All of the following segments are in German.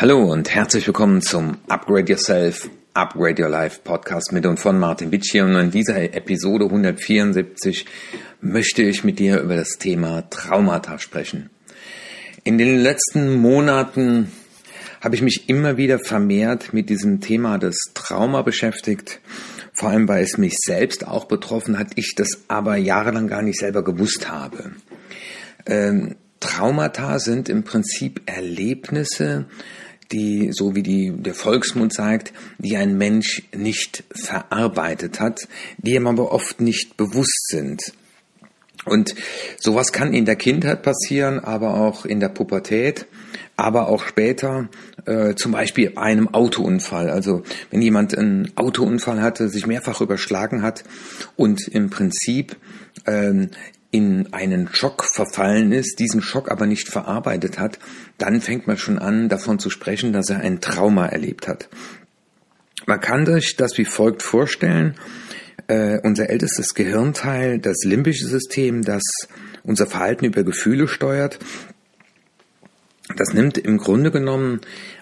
Hallo und herzlich willkommen zum Upgrade Yourself, Upgrade Your Life Podcast mit und von Martin Witsch und in dieser Episode 174 möchte ich mit dir über das Thema Traumata sprechen. In den letzten Monaten habe ich mich immer wieder vermehrt mit diesem Thema des Trauma beschäftigt, vor allem weil es mich selbst auch betroffen hat, ich das aber jahrelang gar nicht selber gewusst habe. Ähm, Traumata sind im Prinzip Erlebnisse, die, so wie die, der Volksmund sagt, die ein Mensch nicht verarbeitet hat, die ihm aber oft nicht bewusst sind. Und sowas kann in der Kindheit passieren, aber auch in der Pubertät, aber auch später, äh, zum Beispiel einem Autounfall. Also wenn jemand einen Autounfall hatte, sich mehrfach überschlagen hat und im Prinzip ähm, in einen Schock verfallen ist, diesen Schock aber nicht verarbeitet hat, dann fängt man schon an, davon zu sprechen, dass er ein Trauma erlebt hat. Man kann sich das wie folgt vorstellen. Äh, unser ältestes Gehirnteil, das limbische System, das unser Verhalten über Gefühle steuert, das nimmt im Grunde genommen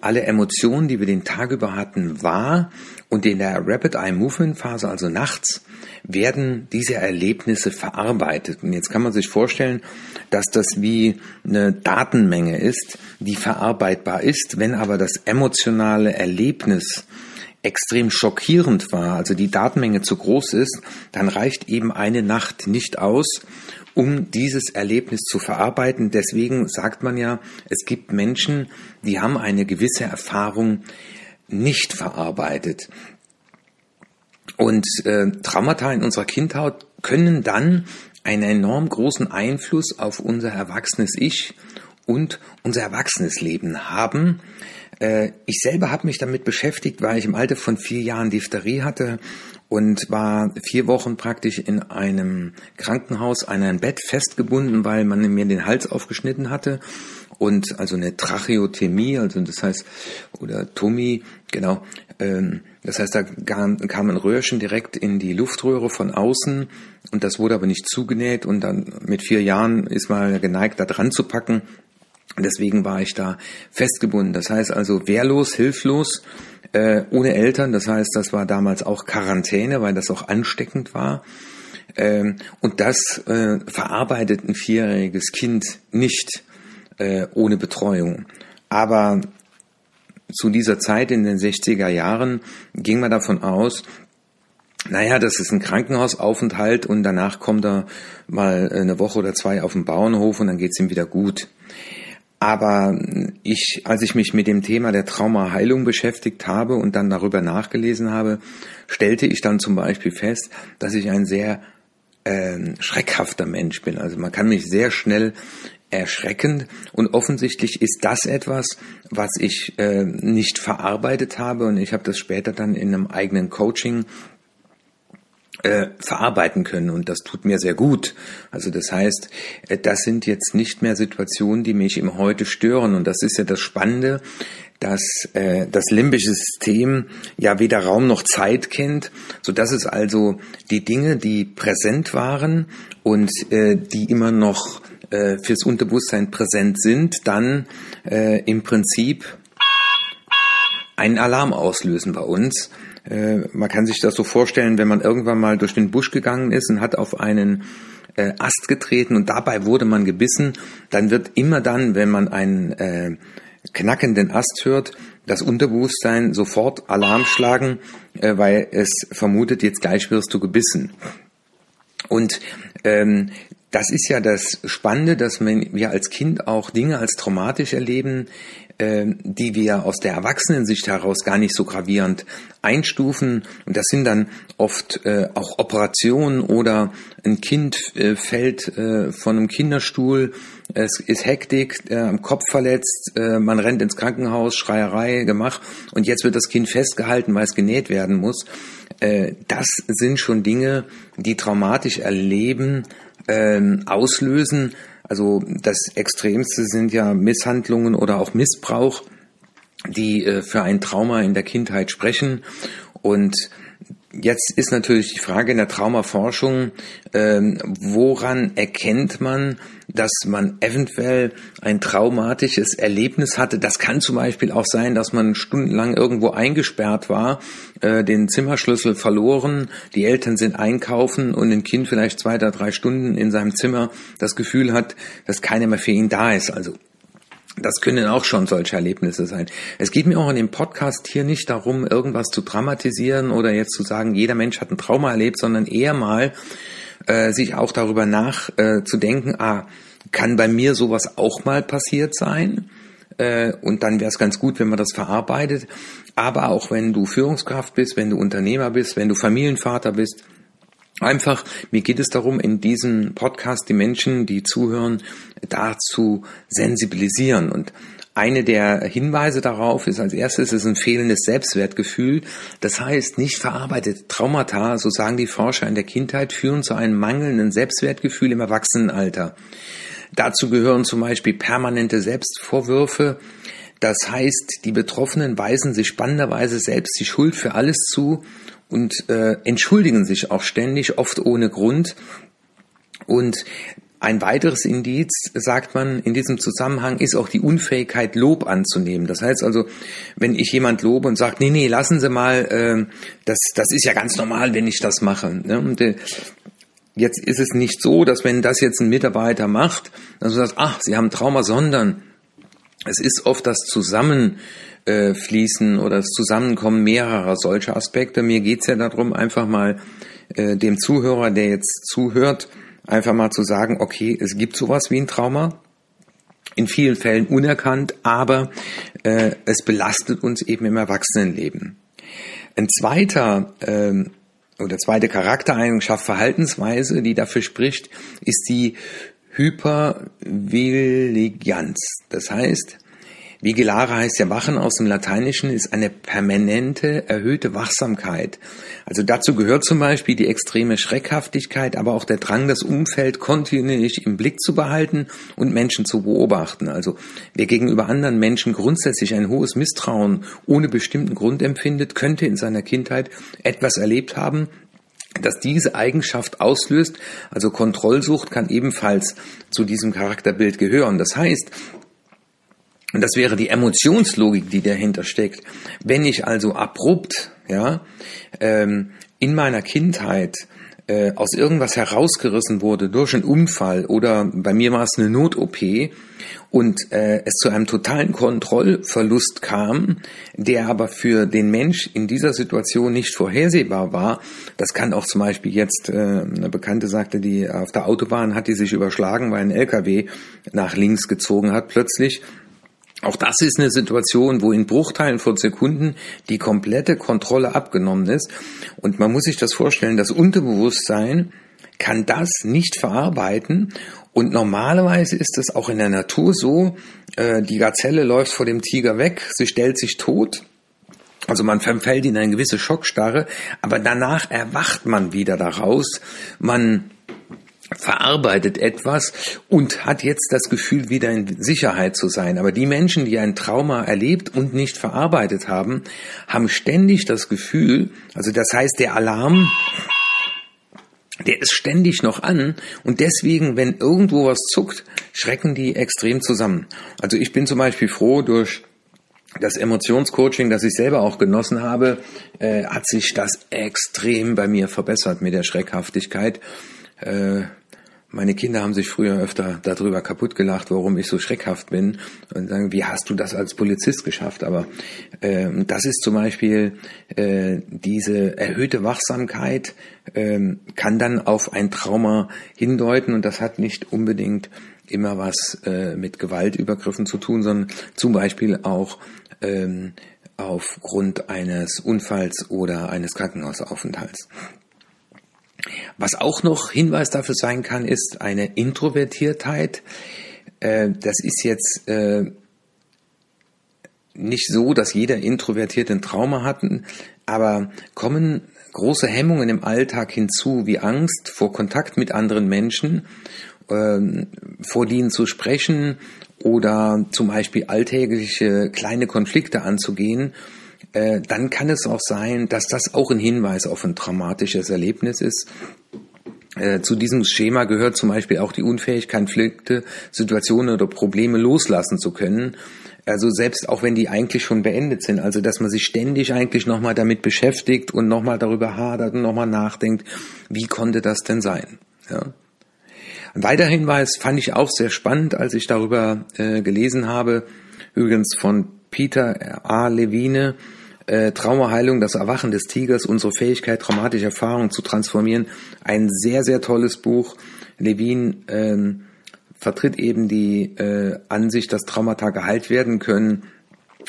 alle Emotionen, die wir den Tag über hatten, wahr und in der Rapid Eye Movement Phase, also nachts, werden diese Erlebnisse verarbeitet. Und jetzt kann man sich vorstellen, dass das wie eine Datenmenge ist, die verarbeitbar ist, wenn aber das emotionale Erlebnis extrem schockierend war, also die Datenmenge zu groß ist, dann reicht eben eine Nacht nicht aus, um dieses Erlebnis zu verarbeiten. Deswegen sagt man ja, es gibt Menschen, die haben eine gewisse Erfahrung nicht verarbeitet. Und äh, Traumata in unserer Kindheit können dann einen enorm großen Einfluss auf unser erwachsenes Ich und unser erwachsenes Leben haben. Äh, ich selber habe mich damit beschäftigt, weil ich im Alter von vier Jahren Diphtherie hatte und war vier Wochen praktisch in einem Krankenhaus an ein Bett festgebunden, weil man mir den Hals aufgeschnitten hatte und also eine Tracheotomie, also das heißt oder Tomie, genau. Ähm, das heißt, da kam ein Röhrchen direkt in die Luftröhre von außen und das wurde aber nicht zugenäht und dann mit vier Jahren ist man geneigt, da dran zu packen Deswegen war ich da festgebunden. Das heißt also wehrlos, hilflos, äh, ohne Eltern. Das heißt, das war damals auch Quarantäne, weil das auch ansteckend war. Ähm, und das äh, verarbeitet ein vierjähriges Kind nicht äh, ohne Betreuung. Aber zu dieser Zeit in den 60er Jahren ging man davon aus, naja, das ist ein Krankenhausaufenthalt und danach kommt er mal eine Woche oder zwei auf den Bauernhof und dann geht's ihm wieder gut. Aber ich, als ich mich mit dem Thema der Traumaheilung beschäftigt habe und dann darüber nachgelesen habe, stellte ich dann zum Beispiel fest, dass ich ein sehr äh, schreckhafter Mensch bin. Also man kann mich sehr schnell erschrecken und offensichtlich ist das etwas, was ich äh, nicht verarbeitet habe. Und ich habe das später dann in einem eigenen Coaching äh, verarbeiten können. Und das tut mir sehr gut. Also das heißt, äh, das sind jetzt nicht mehr Situationen, die mich im Heute stören. Und das ist ja das Spannende, dass äh, das limbische System ja weder Raum noch Zeit kennt, so dass es also die Dinge, die präsent waren und äh, die immer noch äh, fürs Unterbewusstsein präsent sind, dann äh, im Prinzip einen Alarm auslösen bei uns äh, man kann sich das so vorstellen, wenn man irgendwann mal durch den Busch gegangen ist und hat auf einen äh, Ast getreten und dabei wurde man gebissen, dann wird immer dann, wenn man einen äh, knackenden Ast hört, das Unterbewusstsein sofort Alarm schlagen, äh, weil es vermutet, jetzt gleich wirst du gebissen. Und ähm, das ist ja das Spannende, dass wir als Kind auch Dinge als traumatisch erleben, äh, die wir aus der Erwachsenensicht heraus gar nicht so gravierend einstufen. Und das sind dann oft äh, auch Operationen oder ein Kind äh, fällt äh, von einem Kinderstuhl, es ist Hektik, am Kopf verletzt, man rennt ins Krankenhaus, Schreierei gemacht und jetzt wird das Kind festgehalten, weil es genäht werden muss. Äh, das sind schon Dinge, die traumatisch erleben, äh, auslösen also das Extremste sind ja Misshandlungen oder auch Missbrauch, die äh, für ein Trauma in der Kindheit sprechen. Und Jetzt ist natürlich die Frage in der Traumaforschung, ähm, woran erkennt man, dass man eventuell ein traumatisches Erlebnis hatte? Das kann zum Beispiel auch sein, dass man stundenlang irgendwo eingesperrt war, äh, den Zimmerschlüssel verloren, die Eltern sind einkaufen und ein Kind vielleicht zwei oder drei Stunden in seinem Zimmer das Gefühl hat, dass keiner mehr für ihn da ist. Also das können auch schon solche Erlebnisse sein. Es geht mir auch in dem Podcast hier nicht darum, irgendwas zu dramatisieren oder jetzt zu sagen, jeder Mensch hat ein Trauma erlebt, sondern eher mal äh, sich auch darüber nachzudenken, äh, ah, kann bei mir sowas auch mal passiert sein? Äh, und dann wäre es ganz gut, wenn man das verarbeitet. Aber auch wenn du Führungskraft bist, wenn du Unternehmer bist, wenn du Familienvater bist, Einfach, mir geht es darum, in diesem Podcast die Menschen, die zuhören, dazu sensibilisieren. Und eine der Hinweise darauf ist als erstes ist ein fehlendes Selbstwertgefühl. Das heißt, nicht verarbeitete Traumata, so sagen die Forscher in der Kindheit, führen zu einem mangelnden Selbstwertgefühl im Erwachsenenalter. Dazu gehören zum Beispiel permanente Selbstvorwürfe. Das heißt, die Betroffenen weisen sich spannenderweise selbst die Schuld für alles zu und äh, entschuldigen sich auch ständig, oft ohne Grund. Und ein weiteres Indiz, sagt man in diesem Zusammenhang, ist auch die Unfähigkeit, Lob anzunehmen. Das heißt also, wenn ich jemand lobe und sage, nee, nee, lassen Sie mal, äh, das, das ist ja ganz normal, wenn ich das mache. Ne? Und, äh, jetzt ist es nicht so, dass wenn das jetzt ein Mitarbeiter macht, dann so sagt, ach, Sie haben Trauma, sondern es ist oft das Zusammen äh, oder das Zusammenkommen mehrerer solcher Aspekte. Mir geht's ja darum, einfach mal äh, dem Zuhörer, der jetzt zuhört, einfach mal zu sagen, okay, es gibt sowas wie ein Trauma, in vielen Fällen unerkannt, aber äh, es belastet uns eben im Erwachsenenleben. Ein zweiter äh, oder zweite Charaktereigenschaft, Verhaltensweise, die dafür spricht, ist die Hypervigilance. Das heißt, Vigilare heißt ja Wachen aus dem Lateinischen, ist eine permanente, erhöhte Wachsamkeit. Also dazu gehört zum Beispiel die extreme Schreckhaftigkeit, aber auch der Drang, das Umfeld kontinuierlich im Blick zu behalten und Menschen zu beobachten. Also wer gegenüber anderen Menschen grundsätzlich ein hohes Misstrauen ohne bestimmten Grund empfindet, könnte in seiner Kindheit etwas erlebt haben, dass diese Eigenschaft auslöst, also Kontrollsucht kann ebenfalls zu diesem Charakterbild gehören. Das heißt, das wäre die Emotionslogik, die dahinter steckt. Wenn ich also abrupt, ja, ähm, in meiner Kindheit äh, aus irgendwas herausgerissen wurde durch einen Unfall oder bei mir war es eine Not-OP und äh, es zu einem totalen Kontrollverlust kam, der aber für den Mensch in dieser Situation nicht vorhersehbar war. Das kann auch zum Beispiel jetzt, äh, eine Bekannte sagte, die auf der Autobahn hat die sich überschlagen, weil ein LKW nach links gezogen hat plötzlich auch das ist eine Situation, wo in Bruchteilen von Sekunden die komplette Kontrolle abgenommen ist. Und man muss sich das vorstellen, das Unterbewusstsein kann das nicht verarbeiten. Und normalerweise ist es auch in der Natur so, äh, die Gazelle läuft vor dem Tiger weg, sie stellt sich tot. Also man verfällt in eine gewisse Schockstarre, aber danach erwacht man wieder daraus. Man verarbeitet etwas und hat jetzt das Gefühl, wieder in Sicherheit zu sein. Aber die Menschen, die ein Trauma erlebt und nicht verarbeitet haben, haben ständig das Gefühl, also das heißt, der Alarm, der ist ständig noch an und deswegen, wenn irgendwo was zuckt, schrecken die extrem zusammen. Also ich bin zum Beispiel froh durch das Emotionscoaching, das ich selber auch genossen habe, äh, hat sich das extrem bei mir verbessert mit der Schreckhaftigkeit. Äh, meine Kinder haben sich früher öfter darüber kaputt gelacht, warum ich so schreckhaft bin und sagen, wie hast du das als Polizist geschafft? Aber äh, das ist zum Beispiel äh, diese erhöhte Wachsamkeit äh, kann dann auf ein Trauma hindeuten und das hat nicht unbedingt immer was äh, mit Gewaltübergriffen zu tun, sondern zum Beispiel auch ähm, aufgrund eines Unfalls oder eines Krankenhausaufenthalts. Was auch noch Hinweis dafür sein kann, ist eine Introvertiertheit. Äh, das ist jetzt äh, nicht so, dass jeder Introvertierte ein Trauma hat, aber kommen große Hemmungen im Alltag hinzu, wie Angst vor Kontakt mit anderen Menschen, ähm, vor denen zu sprechen oder zum Beispiel alltägliche kleine Konflikte anzugehen äh, dann kann es auch sein, dass das auch ein Hinweis auf ein traumatisches Erlebnis ist. Äh, zu diesem Schema gehört zum Beispiel auch die Unfähigkeit, Konflikte, Situationen oder Probleme loslassen zu können. Also selbst auch wenn die eigentlich schon beendet sind, also dass man sich ständig eigentlich nochmal damit beschäftigt und nochmal darüber hadert und nochmal nachdenkt, wie konnte das denn sein? Ja. Ein weiterer Hinweis fand ich auch sehr spannend, als ich darüber äh, gelesen habe, übrigens von Peter A. Levine, äh, Traumaheilung, das Erwachen des Tigers, unsere Fähigkeit, traumatische Erfahrungen zu transformieren. Ein sehr, sehr tolles Buch. Levine ähm, vertritt eben die äh, Ansicht, dass Traumata geheilt werden können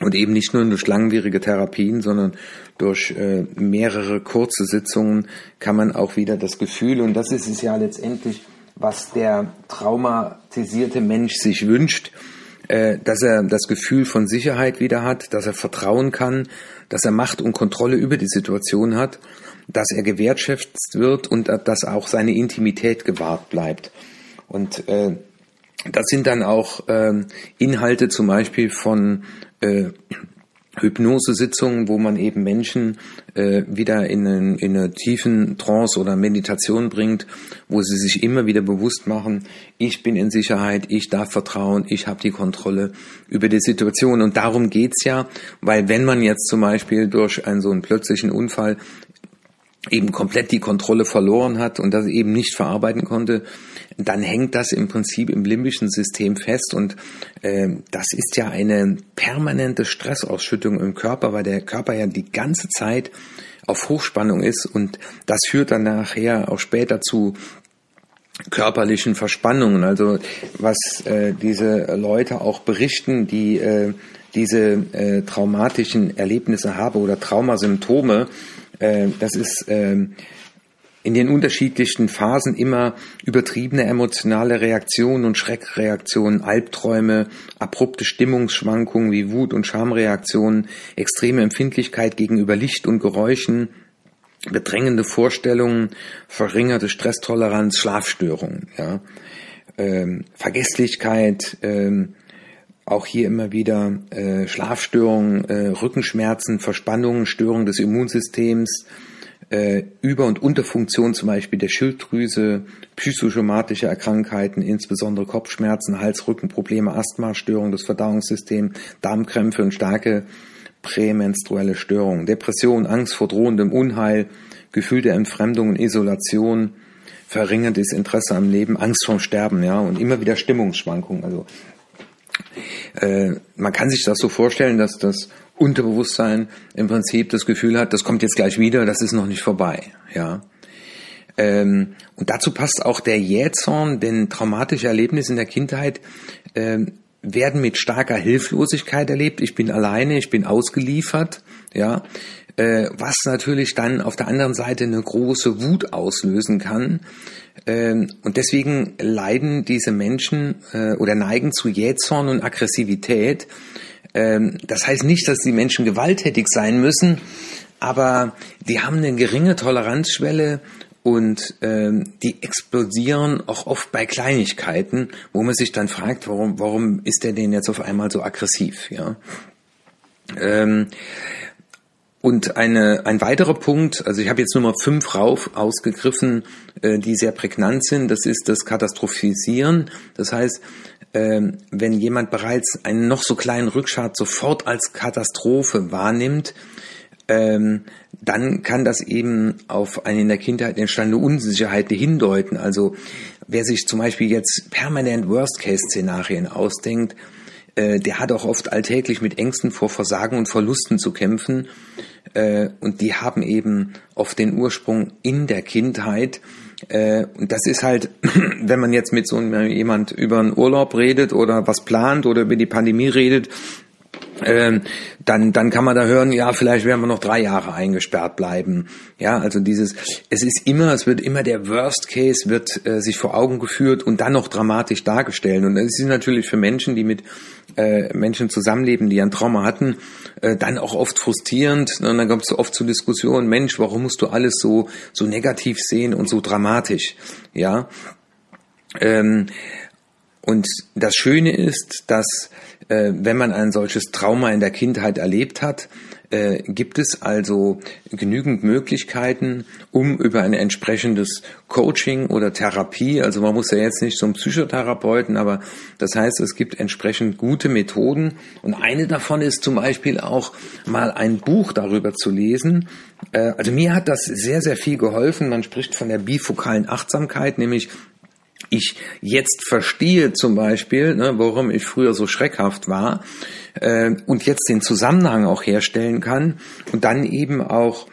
und eben nicht nur durch langwierige Therapien, sondern durch äh, mehrere kurze Sitzungen kann man auch wieder das Gefühl, und das ist es ja letztendlich, was der traumatisierte Mensch sich wünscht, äh, dass er das Gefühl von Sicherheit wieder hat, dass er vertrauen kann, dass er Macht und Kontrolle über die Situation hat, dass er gewertschätzt wird und dass auch seine Intimität gewahrt bleibt. Und äh, das sind dann auch ähm, Inhalte zum Beispiel von äh, Hypnosesitzungen, wo man eben Menschen äh, wieder in, einen, in eine tiefen Trance oder Meditation bringt, wo sie sich immer wieder bewusst machen, ich bin in Sicherheit, ich darf vertrauen, ich habe die Kontrolle über die Situation. Und darum geht's ja, weil wenn man jetzt zum Beispiel durch einen so einen plötzlichen Unfall eben komplett die Kontrolle verloren hat und das eben nicht verarbeiten konnte, dann hängt das im Prinzip im limbischen System fest und äh, das ist ja eine permanente Stressausschüttung im Körper, weil der Körper ja die ganze Zeit auf Hochspannung ist und das führt dann nachher auch später zu körperlichen Verspannungen. Also was äh, diese Leute auch berichten, die äh, diese äh, traumatischen Erlebnisse haben oder Traumasymptome, äh, das ist äh, in den unterschiedlichsten Phasen immer übertriebene emotionale Reaktionen und Schreckreaktionen, Albträume, abrupte Stimmungsschwankungen wie Wut- und Schamreaktionen, extreme Empfindlichkeit gegenüber Licht und Geräuschen, bedrängende Vorstellungen, verringerte Stresstoleranz, Schlafstörungen, ja, ähm, Vergesslichkeit, ähm, auch hier immer wieder äh, Schlafstörungen, äh, Rückenschmerzen, Verspannungen, Störungen des Immunsystems, äh, Über- und Unterfunktion zum Beispiel der Schilddrüse, psychosomatische Erkrankheiten, insbesondere Kopfschmerzen, Hals-Rückenprobleme, Asthma-Störungen des Verdauungssystems, Darmkrämpfe und starke prämenstruelle Störungen, Depression, Angst vor drohendem Unheil, Gefühl der Entfremdung und Isolation, verringertes Interesse am Leben, Angst vorm Sterben, ja, und immer wieder Stimmungsschwankungen. Also äh, man kann sich das so vorstellen, dass das Unterbewusstsein im Prinzip das Gefühl hat, das kommt jetzt gleich wieder, das ist noch nicht vorbei. Ja. Ähm, und dazu passt auch der Jähzorn, denn traumatische Erlebnisse in der Kindheit ähm, werden mit starker Hilflosigkeit erlebt. Ich bin alleine, ich bin ausgeliefert, ja, äh, was natürlich dann auf der anderen Seite eine große Wut auslösen kann. Ähm, und deswegen leiden diese Menschen äh, oder neigen zu Jähzorn und Aggressivität. Ähm, das heißt nicht, dass die Menschen gewalttätig sein müssen, aber die haben eine geringe Toleranzschwelle und ähm, die explodieren auch oft bei Kleinigkeiten, wo man sich dann fragt, warum, warum ist der denn jetzt auf einmal so aggressiv? Ja. Ähm, und eine, ein weiterer Punkt, also ich habe jetzt nur mal fünf rauf ausgegriffen, äh, die sehr prägnant sind, das ist das Katastrophisieren. Das heißt, ähm, wenn jemand bereits einen noch so kleinen Rückschlag sofort als Katastrophe wahrnimmt, ähm, dann kann das eben auf eine in der Kindheit entstandene Unsicherheit hindeuten. Also wer sich zum Beispiel jetzt permanent Worst-Case-Szenarien ausdenkt, äh, der hat auch oft alltäglich mit Ängsten vor Versagen und Verlusten zu kämpfen. Äh, und die haben eben oft den Ursprung in der Kindheit. Äh, und das ist halt, wenn man jetzt mit so jemand über einen Urlaub redet oder was plant oder über die Pandemie redet, ähm, dann, dann kann man da hören, ja, vielleicht werden wir noch drei Jahre eingesperrt bleiben. Ja, also dieses, es ist immer, es wird immer der Worst Case wird äh, sich vor Augen geführt und dann noch dramatisch dargestellt. Und es ist natürlich für Menschen, die mit äh, Menschen zusammenleben, die ein Trauma hatten, äh, dann auch oft frustrierend. Und dann kommt es oft zu Diskussionen, Mensch, warum musst du alles so, so negativ sehen und so dramatisch? Ja. Ähm, und das Schöne ist, dass äh, wenn man ein solches Trauma in der Kindheit erlebt hat, äh, gibt es also genügend Möglichkeiten, um über ein entsprechendes Coaching oder Therapie, also man muss ja jetzt nicht zum Psychotherapeuten, aber das heißt, es gibt entsprechend gute Methoden und eine davon ist zum Beispiel auch mal ein Buch darüber zu lesen. Äh, also mir hat das sehr, sehr viel geholfen. Man spricht von der bifokalen Achtsamkeit, nämlich ich jetzt verstehe zum Beispiel, ne, warum ich früher so schreckhaft war äh, und jetzt den Zusammenhang auch herstellen kann und dann eben auch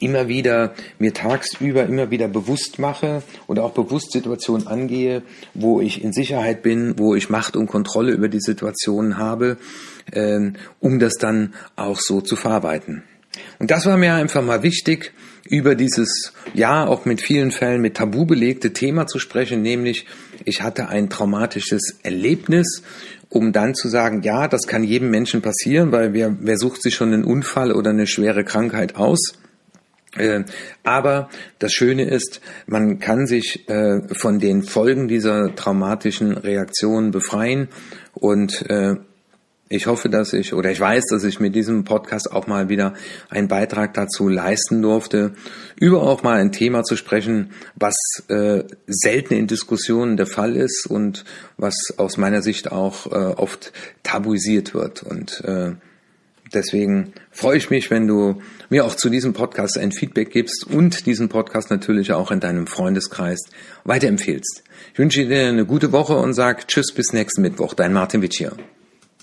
immer wieder mir tagsüber immer wieder bewusst mache oder auch bewusst Situationen angehe, wo ich in Sicherheit bin, wo ich Macht und Kontrolle über die Situation habe, äh, um das dann auch so zu verarbeiten. Und das war mir einfach mal wichtig, über dieses, ja, auch mit vielen Fällen mit Tabu belegte Thema zu sprechen, nämlich ich hatte ein traumatisches Erlebnis, um dann zu sagen, ja, das kann jedem Menschen passieren, weil wer, wer sucht sich schon einen Unfall oder eine schwere Krankheit aus? Äh, aber das Schöne ist, man kann sich äh, von den Folgen dieser traumatischen Reaktion befreien und äh, ich hoffe, dass ich oder ich weiß, dass ich mit diesem Podcast auch mal wieder einen Beitrag dazu leisten durfte, über auch mal ein Thema zu sprechen, was äh, selten in Diskussionen der Fall ist und was aus meiner Sicht auch äh, oft tabuisiert wird. Und äh, deswegen freue ich mich, wenn du mir auch zu diesem Podcast ein Feedback gibst und diesen Podcast natürlich auch in deinem Freundeskreis weiterempfehlst. Ich wünsche dir eine gute Woche und sag Tschüss bis nächsten Mittwoch. Dein Martin Witsch hier.